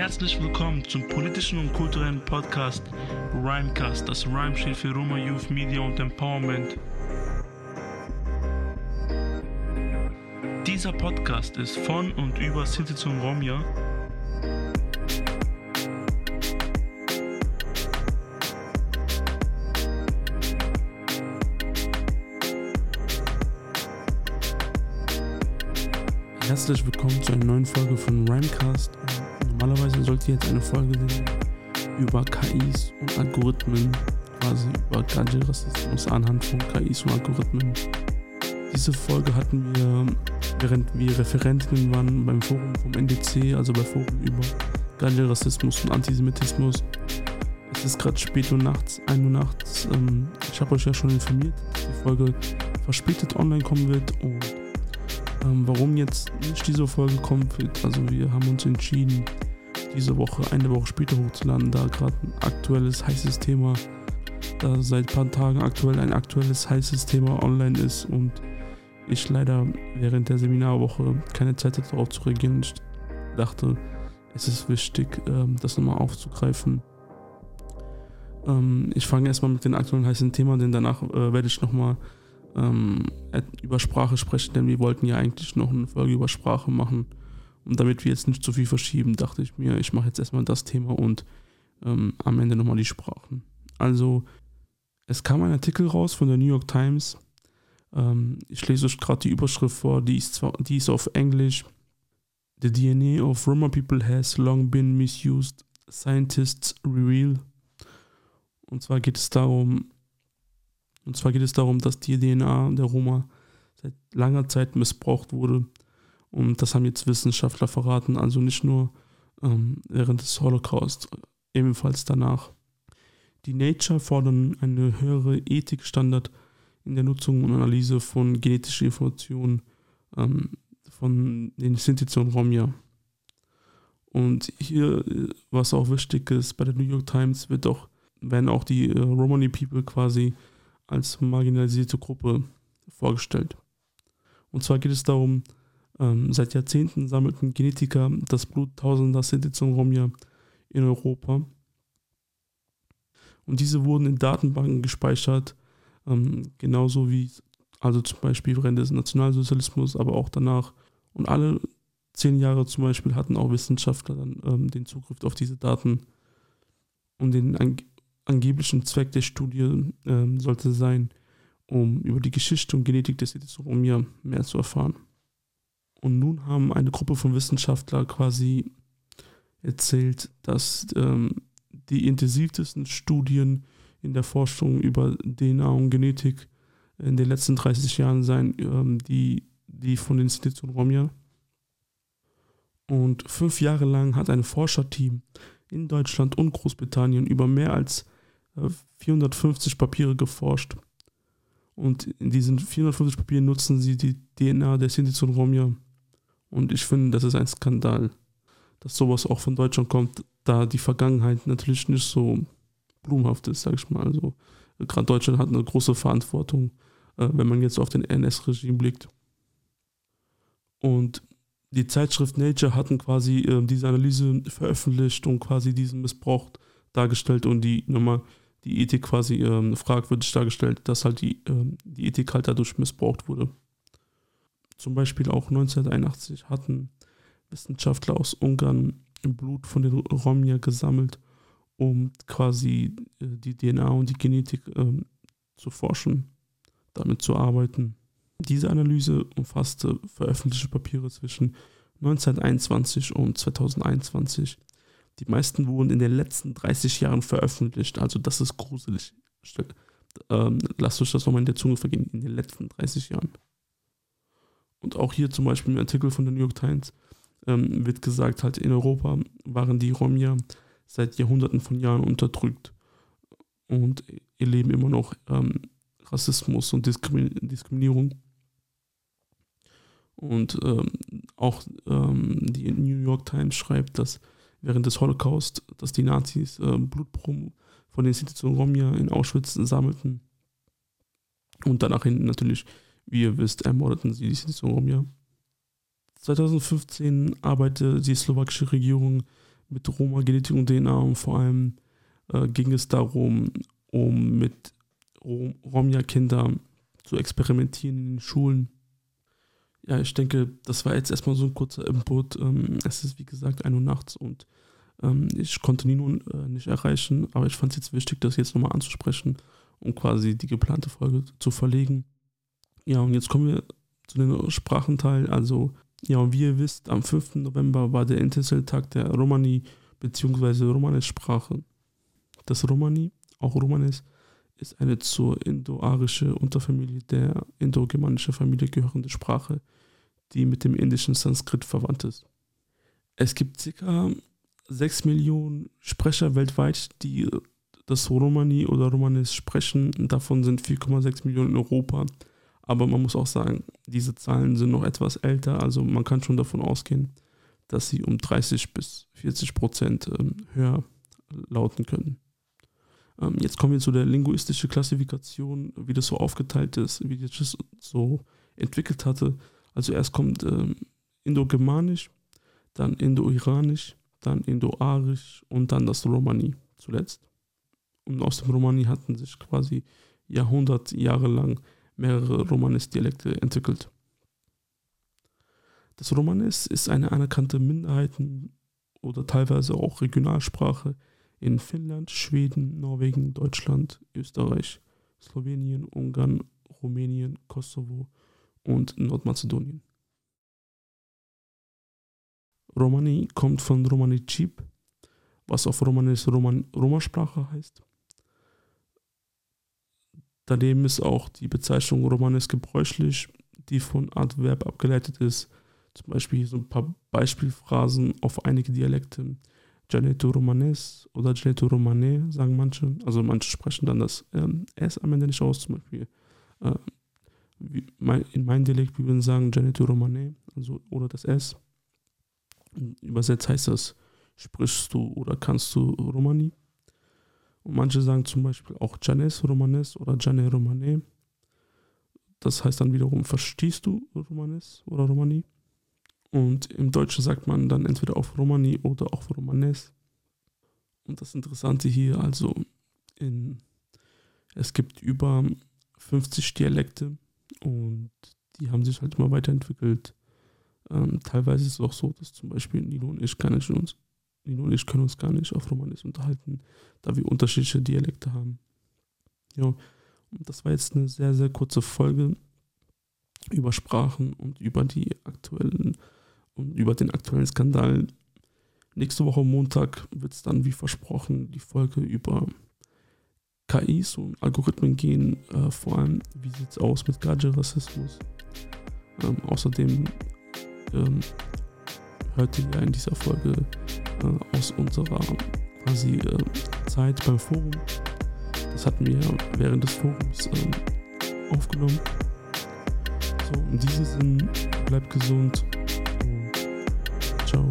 Herzlich willkommen zum politischen und kulturellen Podcast Rhymecast. Das Rhyme steht für Roma Youth Media und Empowerment. Dieser Podcast ist von und über Sinti und Romja Herzlich willkommen zu einer neuen Folge von Rhymecast. Normalerweise sollte jetzt eine Folge sein über KIs und Algorithmen, quasi über Gadget-Rassismus anhand von KIs und Algorithmen. Diese Folge hatten wir, während wir Referentinnen waren beim Forum vom NDC, also bei Forum über Gadget-Rassismus und Antisemitismus. Es ist gerade spät und nachts, 1 Uhr nachts. Ähm, ich habe euch ja schon informiert, dass die Folge verspätet online kommen wird und ähm, warum jetzt nicht diese Folge kommt, also wir haben uns entschieden, diese Woche eine Woche später hochzuladen, da gerade ein aktuelles heißes Thema, da seit ein paar Tagen aktuell ein aktuelles heißes Thema online ist und ich leider während der Seminarwoche keine Zeit hatte darauf zu reagieren ich dachte, es ist wichtig, ähm, das nochmal aufzugreifen. Ähm, ich fange erstmal mit dem aktuellen heißen Thema, denn danach äh, werde ich nochmal ähm, über Sprache sprechen, denn wir wollten ja eigentlich noch eine Folge über Sprache machen. Und damit wir jetzt nicht zu viel verschieben, dachte ich mir, ich mache jetzt erstmal das Thema und ähm, am Ende nochmal die Sprachen. Also, es kam ein Artikel raus von der New York Times. Ähm, ich lese euch gerade die Überschrift vor, die ist, zwar, die ist auf Englisch. The DNA of Roma people has long been misused. Scientists reveal. Und zwar geht es darum, und zwar geht es darum, dass die DNA der Roma seit langer Zeit missbraucht wurde. Und das haben jetzt Wissenschaftler verraten, also nicht nur ähm, während des Holocaust, ebenfalls danach. Die Nature fordern eine höhere Ethikstandard in der Nutzung und Analyse von genetischen Informationen ähm, von den Sinti und Romja. Und hier, was auch wichtig ist, bei der New York Times wird auch, werden auch die äh, Romani People quasi als marginalisierte Gruppe vorgestellt. Und zwar geht es darum, ähm, seit Jahrzehnten sammelten Genetiker das Blut tausender Sinti und Romja in Europa. Und diese wurden in Datenbanken gespeichert, ähm, genauso wie, also zum Beispiel während des Nationalsozialismus, aber auch danach. Und alle zehn Jahre zum Beispiel hatten auch Wissenschaftler dann ähm, den Zugriff auf diese Daten. Und den angeblichen Zweck der Studie äh, sollte sein, um über die Geschichte und Genetik des Edisomia mehr zu erfahren. Und nun haben eine Gruppe von Wissenschaftlern quasi erzählt, dass ähm, die intensivsten Studien in der Forschung über DNA und Genetik in den letzten 30 Jahren seien, ähm, die, die von den Institut Romja. Und fünf Jahre lang hat ein Forscherteam in Deutschland und Großbritannien über mehr als 450 Papiere geforscht. Und in diesen 450 Papieren nutzen sie die DNA der Sinti Romja. Und ich finde, das ist ein Skandal, dass sowas auch von Deutschland kommt, da die Vergangenheit natürlich nicht so blumenhaft ist, sag ich mal. Also gerade Deutschland hat eine große Verantwortung, äh, wenn man jetzt auf den NS-Regime blickt. Und die Zeitschrift Nature hatten quasi äh, diese Analyse veröffentlicht und quasi diesen Missbrauch dargestellt und die nochmal die Ethik quasi ähm, fragwürdig dargestellt, dass halt die, ähm, die Ethik halt dadurch missbraucht wurde. Zum Beispiel auch 1981 hatten Wissenschaftler aus Ungarn Blut von den Romja gesammelt, um quasi äh, die DNA und die Genetik ähm, zu forschen, damit zu arbeiten. Diese Analyse umfasste veröffentlichte Papiere zwischen 1921 und 2021 die meisten wurden in den letzten 30 Jahren veröffentlicht. Also das ist gruselig. Ähm, lasst euch das nochmal in der Zunge vergehen. In den letzten 30 Jahren. Und auch hier zum Beispiel im Artikel von der New York Times ähm, wird gesagt, halt in Europa waren die Romja seit Jahrhunderten von Jahren unterdrückt und erleben immer noch ähm, Rassismus und Diskrimi Diskriminierung. Und ähm, auch ähm, die New York Times schreibt, dass während des Holocaust, dass die Nazis äh, Blutproben von den und Romja in Auschwitz sammelten. Und danach natürlich, wie ihr wisst, ermordeten sie die Sinti und Romja. 2015 arbeitete die slowakische Regierung mit Roma-Genetik und DNA und vor allem äh, ging es darum, um mit Rom Romja-Kindern zu experimentieren in den Schulen. Ja, ich denke, das war jetzt erstmal so ein kurzer Input. Ähm, es ist wie gesagt 1 Uhr nachts und ähm, ich konnte Nino äh, nicht erreichen, aber ich fand es jetzt wichtig, das jetzt nochmal anzusprechen, um quasi die geplante Folge zu verlegen. Ja, und jetzt kommen wir zu den Sprachenteil. Also, ja, wie ihr wisst, am 5. November war der Intercell-Tag der Romani bzw. Romanes-Sprache. Das Romani, auch Romanes, ist eine zur indo-arische Unterfamilie der indo-germanischen Familie gehörende Sprache, die mit dem indischen Sanskrit verwandt ist. Es gibt ca. 6 Millionen Sprecher weltweit, die das Romani oder Romanes sprechen. Davon sind 4,6 Millionen in Europa. Aber man muss auch sagen, diese Zahlen sind noch etwas älter. Also man kann schon davon ausgehen, dass sie um 30 bis 40 Prozent ähm, höher lauten können. Ähm, jetzt kommen wir zu der linguistischen Klassifikation, wie das so aufgeteilt ist, wie das so entwickelt hatte. Also erst kommt ähm, Indo-Germanisch, dann Indo-Iranisch, dann Indo-Arisch und dann das Romani zuletzt. Und aus dem Romani hatten sich quasi Jahrhundert Jahre lang mehrere Romanes-Dialekte entwickelt. Das Romanes ist eine anerkannte Minderheiten- oder teilweise auch Regionalsprache in Finnland, Schweden, Norwegen, Deutschland, Österreich, Slowenien, Ungarn, Rumänien, Kosovo und Nordmazedonien. Romani kommt von Romani Chip, was auf Romanisch Roman, Romasprache heißt. Daneben ist auch die Bezeichnung Romanes gebräuchlich, die von Adverb abgeleitet ist. Zum Beispiel so ein paar Beispielphrasen auf einige Dialekte. Janeto Romanes oder Janeto Romane sagen manche. Also manche sprechen dann das ähm, S am Ende nicht aus. Zum Beispiel äh, mein, in meinem Dialekt, wir würden sagen Janeto Romane, also oder das S. Übersetzt heißt das, sprichst du oder kannst du Romani? Und manche sagen zum Beispiel auch Janes Romanes oder Jane Romane. Das heißt dann wiederum, verstehst du Romanes oder Romani? Und im Deutschen sagt man dann entweder auf Romani oder auf Romanes. Und das Interessante hier, also in, es gibt über 50 Dialekte und die haben sich halt immer weiterentwickelt. Ähm, teilweise ist es auch so, dass zum Beispiel Nino und ich kann nicht uns, Nino und ich können uns gar nicht auf Romanes unterhalten, da wir unterschiedliche Dialekte haben. Ja, und das war jetzt eine sehr, sehr kurze Folge über Sprachen und über die aktuellen und über den aktuellen Skandal. Nächste Woche Montag wird es dann, wie versprochen, die Folge über KIs und Algorithmen gehen. Äh, vor allem, wie sieht es aus mit Gadget-Rassismus? Ähm, außerdem ähm, hört ihr in dieser Folge äh, aus unserer quasi äh, Zeit beim Forum. Das hatten wir während des Forums ähm, aufgenommen. So, in diesem Sinn, bleibt gesund und ciao.